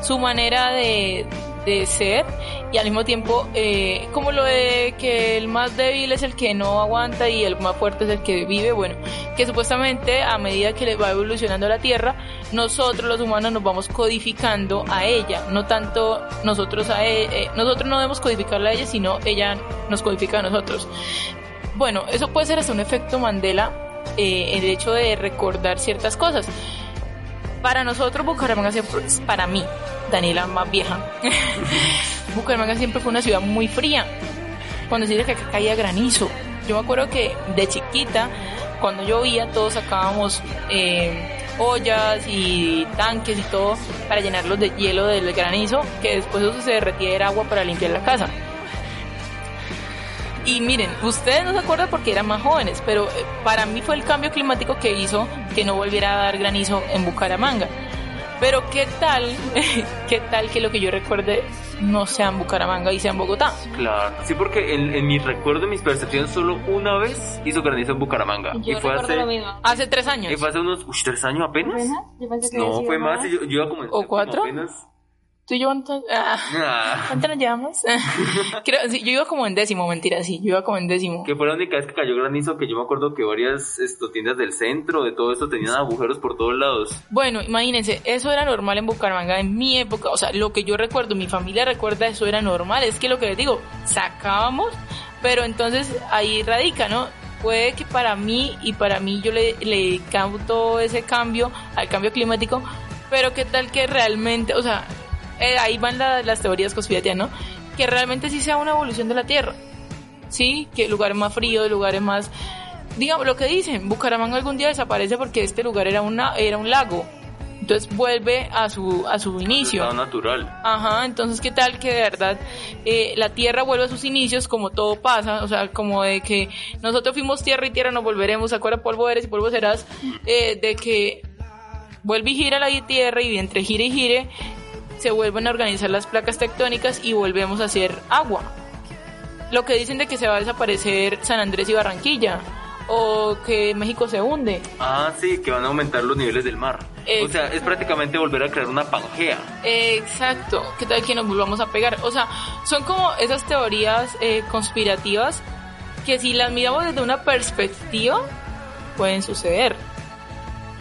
Speaker 6: su manera de, de ser y al mismo tiempo eh, como lo de que el más débil es el que no aguanta y el más fuerte es el que vive, bueno, que supuestamente a medida que le va evolucionando la Tierra, nosotros los humanos nos vamos codificando a ella, no tanto nosotros a e- eh, nosotros no debemos codificarla a ella, sino ella nos codifica a nosotros. Bueno, eso puede ser hasta un efecto Mandela, eh, el hecho de recordar ciertas cosas. Para nosotros Bucaramanga siempre, para mí, Daniela más vieja, Bucaramanga siempre fue una ciudad muy fría. Cuando se dice que caía granizo. Yo me acuerdo que de chiquita, cuando llovía, todos sacábamos eh, ollas y tanques y todo para llenarlos de hielo del granizo, que después eso se derretía era agua para limpiar la casa. Y miren, ustedes no se acuerdan porque eran más jóvenes, pero eh, para mí fue el cambio climático que hizo que no volviera a dar granizo en Bucaramanga. Pero qué tal, qué tal que lo que yo recuerde no sea en Bucaramanga y sea en Bogotá.
Speaker 5: Claro, sí, porque en, en mi recuerdo, en mis percepciones, solo una vez hizo granizo en Bucaramanga.
Speaker 7: Yo
Speaker 5: y fue hace,
Speaker 7: lo mismo.
Speaker 6: Hace tres años.
Speaker 5: y fue hace unos uy, tres años apenas.
Speaker 7: ¿Apenas? Yo pensé que había
Speaker 5: No, fue más. y Yo, yo iba como en
Speaker 6: ¿O cuatro?
Speaker 5: apenas.
Speaker 6: ¿Tú y yo cuánto, ah,
Speaker 5: Ah,
Speaker 6: cuánto nos llevamos? Creo, sí, yo iba como en décimo, mentira, sí, yo iba como en décimo.
Speaker 5: que fue la única vez que cayó granizo que yo me acuerdo que varias esto, tiendas del centro, de todo esto, tenían agujeros por todos lados.
Speaker 6: Bueno, imagínense, eso era normal en Bucaramanga en mi época, o sea, lo que yo recuerdo, mi familia recuerda, eso era normal, es que lo que les digo, sacábamos, pero entonces ahí radica, ¿no? Puede que para mí y para mí yo le, le canto ese cambio al cambio climático, pero qué tal que realmente, o sea, eh, ahí van la- las teorías conspirativas, ¿no? Que realmente sí sea una evolución de la Tierra, ¿sí? Que lugares más fríos, lugares más... Digamos, lo que dicen, Bucaramanga algún día desaparece porque este lugar era, una, era un lago. Entonces vuelve a su, a su inicio.
Speaker 5: Estado natural.
Speaker 6: Ajá, entonces qué tal que de verdad eh, la tierra vuelve a sus inicios como todo pasa, o sea, como de que nosotros fuimos tierra y tierra nos volveremos, ¿se acuerda? Polvo eres y polvo serás, eh, de que vuelve y gira la tierra y entre gire y gire se vuelven a organizar las placas tectónicas y volvemos a hacer agua. Lo que dicen de que se va a desaparecer San Andrés y Barranquilla o que México se hunde.
Speaker 5: Ah, sí, que van a aumentar los niveles del mar. O sea, es prácticamente volver a crear una pangea.
Speaker 6: Exacto, ¿qué tal que nos volvamos a pegar? O sea, son como esas teorías eh, conspirativas que si las miramos desde una perspectiva pueden suceder.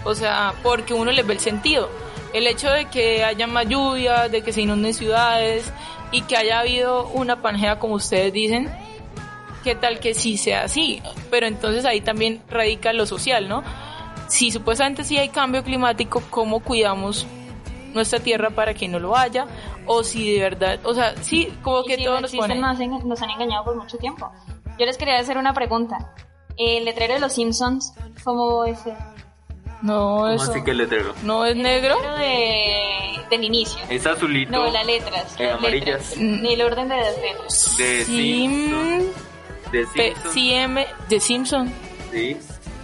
Speaker 6: O sea, porque uno les ve el sentido. El hecho de que haya más lluvias, de que se inunden ciudades y que haya habido una pangea como ustedes dicen, ¿qué tal que sí sea así? Pero entonces ahí también radica lo social, ¿no? Si supuestamente sí hay cambio climático, ¿cómo cuidamos nuestra tierra para que no lo haya? O si de verdad, o sea, sí, como que
Speaker 7: si
Speaker 6: todo
Speaker 7: no
Speaker 6: nos
Speaker 7: existen,
Speaker 6: pone...
Speaker 7: nos, han- nos han engañado por mucho tiempo. Yo les quería hacer una pregunta. El letrero de los Simpsons, ¿cómo es
Speaker 6: No,
Speaker 5: ¿Cómo
Speaker 6: eso.
Speaker 5: así que el letrero?
Speaker 6: No es negro.
Speaker 7: letrero de, del inicio?
Speaker 5: Es azulito.
Speaker 7: No, las letras.
Speaker 5: Eh,
Speaker 7: las
Speaker 5: amarillas.
Speaker 7: letras. Ni el orden de las letras.
Speaker 5: De
Speaker 6: Sim...
Speaker 5: Simpson. De Simpson.
Speaker 6: CM de Simpson.
Speaker 5: Sí.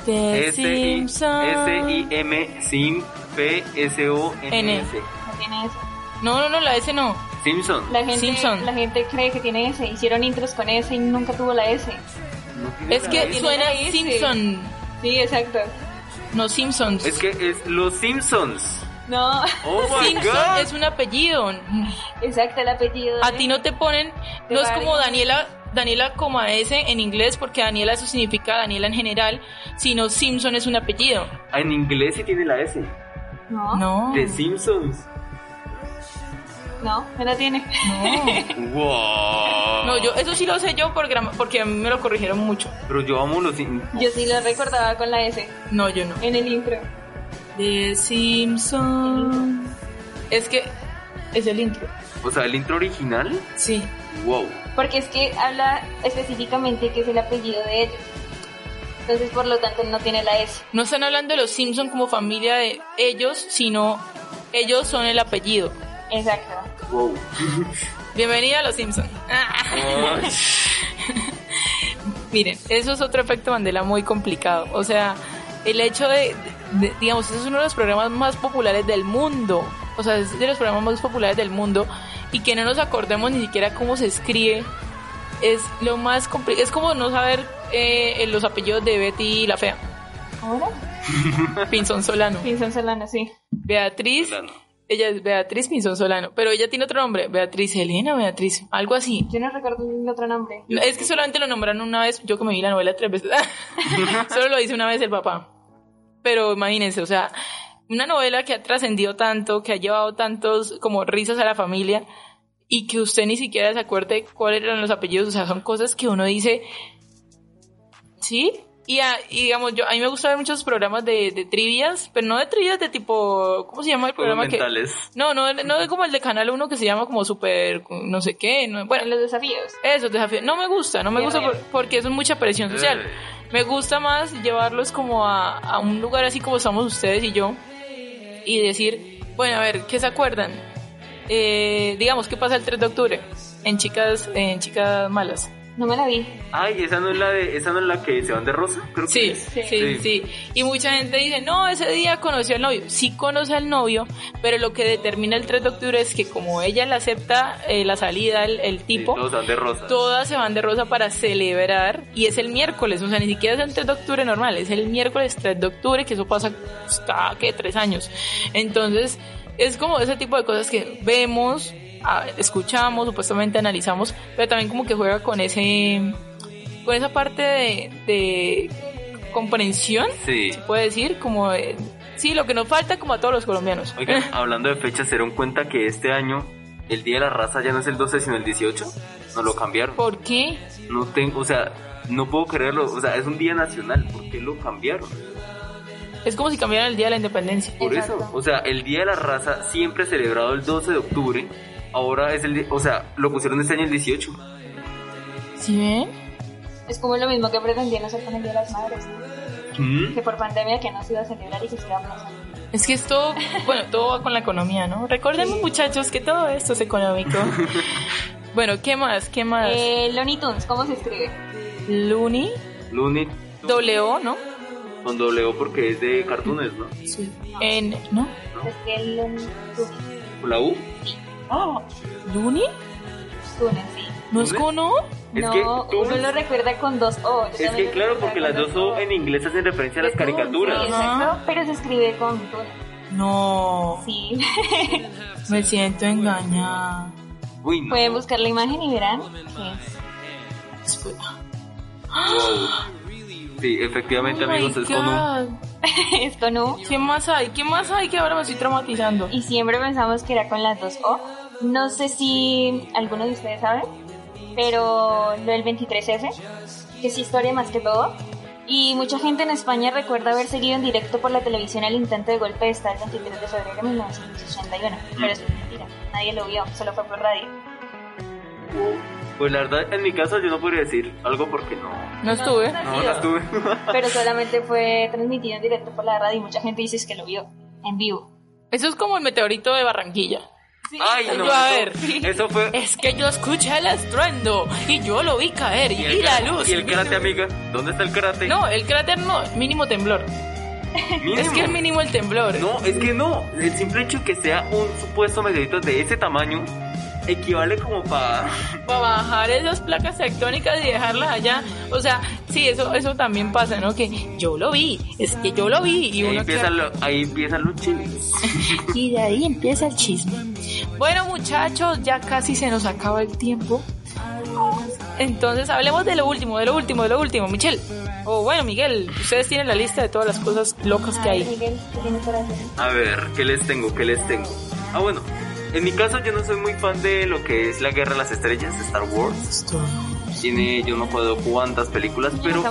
Speaker 6: The
Speaker 5: S I. S M Sim P S O N
Speaker 6: N.
Speaker 5: S.
Speaker 7: No tiene eso.
Speaker 6: No, no, no, la S no.
Speaker 5: Simpson.
Speaker 7: La gente,
Speaker 6: Simpson.
Speaker 7: la gente cree que tiene S. Hicieron intros con S y nunca tuvo la S.
Speaker 5: No
Speaker 6: Es
Speaker 5: la
Speaker 6: que
Speaker 5: S.
Speaker 6: suena
Speaker 7: S.
Speaker 6: Simpson,
Speaker 7: Sí, exacto.
Speaker 6: No Simpsons.
Speaker 5: Es que es los Simpsons.
Speaker 7: No,
Speaker 5: Oh my
Speaker 6: Simpson
Speaker 5: god.
Speaker 6: es un apellido.
Speaker 7: exacto, el apellido.
Speaker 6: A
Speaker 7: de-
Speaker 6: ti no te ponen,
Speaker 7: De
Speaker 6: no es como. Daniela, Daniela coma S en inglés, porque Daniela eso significa Daniela en general, sino Simpson es un apellido.
Speaker 5: En inglés sí tiene la S.
Speaker 7: No.
Speaker 5: The Simpsons.
Speaker 7: No, la tiene.
Speaker 5: Wow.
Speaker 6: No, yo, eso sí lo sé yo porque, porque a mí me lo corrigieron mucho.
Speaker 5: Pero yo amo los Simpsons.
Speaker 7: Yo sí lo recordaba con la S
Speaker 6: No, yo no.
Speaker 7: en el intro.
Speaker 6: The Simpson. Es que es el intro.
Speaker 5: O sea, el intro original.
Speaker 6: Sí.
Speaker 5: Wow.
Speaker 7: Porque es que habla específicamente que es el apellido de ellos. Entonces, por lo tanto, no tiene la S.
Speaker 6: No están hablando de los Simpson como familia de ellos, sino ellos son el apellido.
Speaker 7: Exacto.
Speaker 5: Wow.
Speaker 6: Bienvenida a los Simpson.
Speaker 5: Ay.
Speaker 6: Miren, eso es otro efecto Mandela muy complicado. O sea, el hecho de, de- digamos, ese es uno de los programas más populares del mundo. O sea, es de los programas más populares del mundo. Y que no nos acordemos ni siquiera cómo se escribe. Es lo más complicado. Es como no saber eh, los apellidos de Betty la Fea.
Speaker 7: ¿Ahora?
Speaker 6: Pinzón Solano.
Speaker 7: Pinzón Solano, sí.
Speaker 6: Beatriz.
Speaker 5: Solano.
Speaker 6: Ella es Beatriz Pinzón Solano. Pero ella tiene otro nombre. Beatriz Elena, Beatriz. Algo así.
Speaker 7: Yo no recuerdo el otro nombre.
Speaker 6: No, Es que solamente lo nombraron una vez, yo que me vi la novela tres veces. Solo lo dice una vez el papá. Pero imagínense, o sea, una novela que ha trascendido tanto, que ha llevado tantos como risas a la familia y que usted ni siquiera se acuerde cuáles eran los apellidos, o sea, son cosas que uno dice, ¿sí? Y, a- y digamos, yo, a mí me gusta ver muchos programas de, de trivias, pero no de trivias de tipo, ¿cómo se llama el programa que...
Speaker 5: mentales.
Speaker 6: No, no, no de como el de Canal 1 que se llama como super, no sé qué, no- bueno,
Speaker 7: Los desafíos.
Speaker 6: esos desafíos. No me gusta, no me gusta por- porque eso es mucha presión social.
Speaker 5: Eh.
Speaker 6: Me gusta más llevarlos como a, a un lugar así como estamos ustedes y yo y decir, bueno, a ver, ¿qué se acuerdan? Eh, digamos, ¿qué pasa el 3 de octubre? En chicas, en chicas malas.
Speaker 7: No me la vi.
Speaker 5: Ay, esa no es la de, esa no es la que se van de rosa, creo que
Speaker 6: Sí,
Speaker 5: es.
Speaker 6: sí, sí,
Speaker 5: Sí.
Speaker 6: Y mucha gente dice, no, ese día conoció al novio. Sí conoce al novio, pero lo que determina el 3 de octubre es que como ella le acepta eh, la salida, el, tipo,
Speaker 5: todos van de rosa.
Speaker 6: todas se van de rosa para celebrar y es el miércoles, o sea, ni siquiera es el 3 de octubre normal, es el miércoles 3 de octubre, que eso pasa pues, cada que tres años. Entonces, es como ese tipo de cosas que vemos, escuchamos, supuestamente analizamos, pero también como que juega con ese con esa parte de, de comprensión,
Speaker 5: Sí.
Speaker 6: se puede decir, como de- sí, lo que nos falta como a todos los colombianos.
Speaker 5: Oigan, hablando de fechas, ¿se dieron cuenta que este año el Día de la Raza ya no es el 12 sino el 18? No lo cambiaron.
Speaker 6: ¿Por qué?
Speaker 5: No tengo, o sea, no puedo creerlo. O sea, es un día nacional. ¿Por qué lo cambiaron?
Speaker 6: Es como si cambiaran el día de la independencia.
Speaker 5: Por
Speaker 7: Exacto.
Speaker 5: eso, o sea, el Día de la Raza siempre celebrado el 12 de octubre. Ahora es el, o sea, lo pusieron este año el 18.
Speaker 6: ¿Sí ven?
Speaker 7: Es como lo mismo que pretendían hacer con el Día de las Madres. ¿no?
Speaker 5: ¿Mm?
Speaker 7: Que por pandemia que no se iba a celebrar y que se iba a aplazar.
Speaker 6: Es que esto, bueno, todo va con la economía, ¿no? Recordemos, muchachos, que todo esto es económico. bueno, ¿qué más? ¿Qué más?
Speaker 7: Eh, Looney Tunes, ¿cómo se escribe?
Speaker 6: Looney,
Speaker 5: Looney
Speaker 6: doble O, ¿no?
Speaker 5: con doble O porque es de cartoons, ¿no?
Speaker 6: Sí. En, ¿no?
Speaker 7: Es que el Looney Tunes.
Speaker 5: ¿Con la U?
Speaker 6: Ah, ¿Looney?
Speaker 7: Tunes, sí.
Speaker 6: ¿No es con O?
Speaker 5: Es
Speaker 7: no,
Speaker 5: que
Speaker 7: uno lo recuerda con dos O. Yo
Speaker 5: Es que claro, porque las dos O en inglés hacen referencia a las caricaturas.
Speaker 7: Sí, exacto, pero se escribe con.
Speaker 6: No,
Speaker 7: Sí.
Speaker 6: me siento engañada.
Speaker 5: Uy, no.
Speaker 7: Pueden buscar la imagen y verán es.
Speaker 6: Espera.
Speaker 5: Sí, efectivamente,
Speaker 6: Oh
Speaker 5: amigos, es con U.
Speaker 7: Es con U.
Speaker 6: ¿Qué más hay? ¿Qué más hay que ahora me estoy traumatizando?
Speaker 7: Y siempre pensamos que era con las dos O. No sé si alguno de ustedes sabe, pero lo del 23F, que es historia más que todo. Y mucha gente en España recuerda haber seguido en directo por la televisión el intento de golpe de Estado el 23 de febrero de 1981. Pero eso es mentira, nadie lo vio, solo fue por radio.
Speaker 5: Pues la verdad, en mi caso yo no podría decir algo porque no.
Speaker 6: No estuve.
Speaker 5: No, no estuve.
Speaker 7: Pero solamente fue transmitido en directo por la radio y mucha gente dice que lo vio en vivo.
Speaker 6: Eso es como el meteorito de Barranquilla.
Speaker 5: Ay, no.
Speaker 6: Yo, a ver.
Speaker 5: Eso fue.
Speaker 6: Es que yo escuché el estruendo y yo lo vi caer y,
Speaker 5: el
Speaker 6: vi la
Speaker 5: karate-
Speaker 6: luz.
Speaker 5: Y el karate, amiga. ¿Dónde está el karate?
Speaker 6: No, el cráter no, mínimo temblor.
Speaker 5: Mínimo.
Speaker 6: Es que es mínimo el temblor.
Speaker 5: No, es que no. El simple hecho que sea un supuesto meteorito de ese tamaño equivale como para.
Speaker 6: Para bajar esas placas tectónicas y dejarlas allá. O sea, sí, eso, eso también pasa, ¿no? Que yo lo vi, es que yo lo vi y
Speaker 5: Ahí
Speaker 6: uno
Speaker 5: empiezan, lo- ahí empiezan los chiles.
Speaker 6: Y de ahí empieza el chisme. Bueno, muchachos, ya casi se nos acaba el tiempo. Entonces, hablemos de lo último, de lo último, de lo último. Michelle, o bueno, Miguel, ustedes tienen la lista de todas las cosas locas que hay.
Speaker 7: Miguel, ¿qué tienes para hacer?
Speaker 5: A ver, ¿qué les tengo? ¿Qué les tengo? Ah, bueno. En mi caso yo no soy muy fan de lo que es la Guerra de las Estrellas, Star Wars. Tiene yo no puedo cuántas películas, pero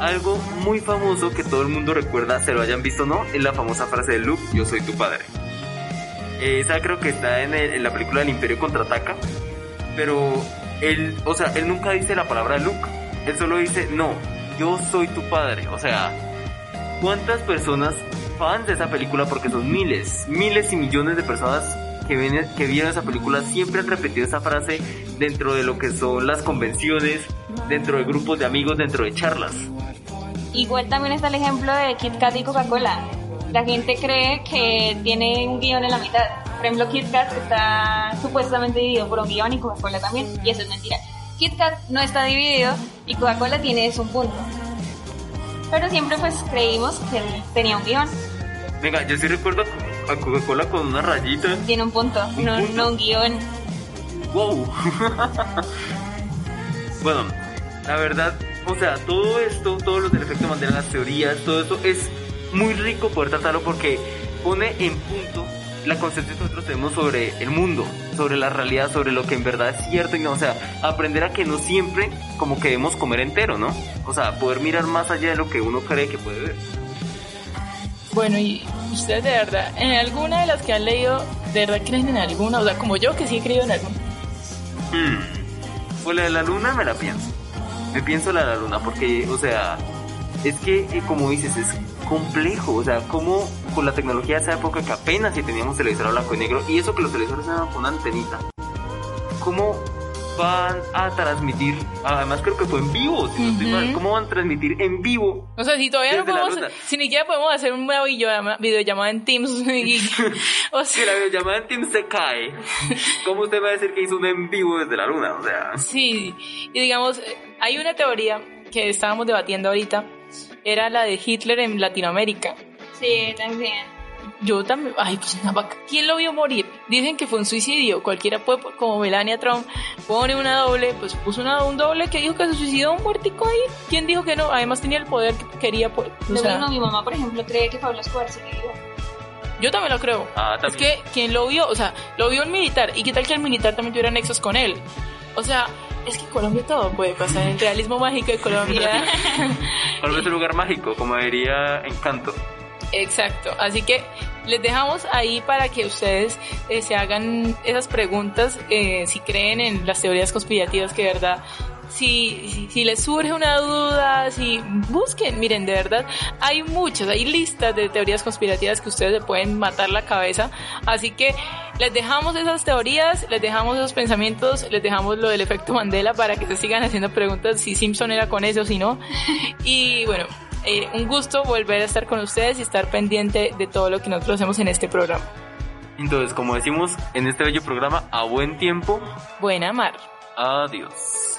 Speaker 5: algo muy famoso que todo el mundo recuerda, se lo hayan visto o no, es la famosa frase de Luke, yo soy tu padre. Esa creo que está en, el- en la película del Imperio Contraataca, pero él, o sea, él nunca dice la palabra Luke, él solo dice, no, yo soy tu padre, o sea, ¿cuántas personas fans de esa película, porque son miles, miles y millones de personas que, ven, que vieron esa película, siempre han repetido esa frase dentro de lo que son las convenciones, dentro de grupos de amigos, dentro de charlas?
Speaker 7: Igual también está el ejemplo de Kit Kat y Coca-Cola. La gente cree que tiene un guion en la mitad. Por ejemplo, Kit Kat está supuestamente dividido por un guion y Coca-Cola también. Y eso es mentira. Kit Kat no está dividido y Coca-Cola tiene es un punto. Pero siempre pues creímos que tenía un guion.
Speaker 5: Venga, yo sí recuerdo a Coca-Cola con una rayita.
Speaker 7: Tiene un punto,
Speaker 5: ¿Un
Speaker 7: no,
Speaker 5: punto?
Speaker 7: no un guion.
Speaker 5: ¡Wow! bueno, la verdad, o sea, todo esto, todos los del efecto Mandela, las teorías, todo eso es muy rico poder tratarlo porque pone en punto la concepción que nosotros tenemos sobre el mundo, sobre la realidad, sobre lo que en verdad es cierto y no, o sea, aprender a que no siempre como que debemos comer entero, ¿no? O sea, poder mirar más allá de lo que uno cree que puede ver.
Speaker 6: Bueno, y ustedes de verdad, en alguna de las que han leído, ¿de verdad creen en alguna? O sea, como yo que sí he creído en alguna.
Speaker 5: Hmm. Pues la de la luna me la pienso. Me pienso la de la luna porque, o sea, es que, eh, como dices, es complejo. O sea, como con la tecnología de esa época que apenas si teníamos televisor blanco y negro, y eso que los televisores eran con una antenita, ¿cómo van a transmitir? Además, creo que fue en vivo, si no mal. ¿Cómo van a transmitir en vivo?
Speaker 6: O sea, si todavía no podemos, si ni siquiera podemos hacer una videollamada, videollamada en Teams. y- o
Speaker 5: Si
Speaker 6: sea,
Speaker 5: la videollamada en Teams se cae, ¿cómo usted va a decir que hizo un en vivo desde la luna? O sea,
Speaker 6: sí. Y digamos, hay una teoría que estábamos debatiendo ahorita, era la de Hitler en Latinoamérica.
Speaker 7: Sí, también.
Speaker 6: Yo también, ay, pues una vaca. ¿Quién lo vio morir? Dicen que fue un suicidio. Cualquiera puede, como Melania Trump, pone una doble, pues puso una, un doble que dijo que se suicidó un muertico ahí. ¿Quién dijo que no? Además tenía el poder que quería. pues, o sea,
Speaker 7: mismo, mi mamá, por ejemplo, cree que Pablo Escobar se vivo.
Speaker 6: yo también lo creo.
Speaker 5: Ah,
Speaker 6: es
Speaker 5: también.
Speaker 6: que quien lo vio, o sea, lo vio un militar. ¿Y qué tal que el militar también tuviera nexos con él? O sea, es que en Colombia todo puede pasar. El realismo mágico de Colombia.
Speaker 5: tal vez un lugar mágico, como diría Encanto.
Speaker 6: Exacto, así que les dejamos ahí para que ustedes eh, se hagan esas preguntas, eh, si creen en las teorías conspirativas, que de verdad, si, si, les surge una duda, si busquen, miren, de verdad, hay muchas, hay listas de teorías conspirativas que ustedes se pueden matar la cabeza, así que les dejamos esas teorías, les dejamos esos pensamientos, les dejamos lo del efecto Mandela para que se sigan haciendo preguntas si Simpson era con eso o si no, y bueno, eh, un gusto volver a estar con ustedes y estar pendiente de todo lo que nosotros hacemos en este programa.
Speaker 5: Entonces, como decimos en este bello programa, a buen tiempo,
Speaker 6: Buena mar.
Speaker 5: adiós.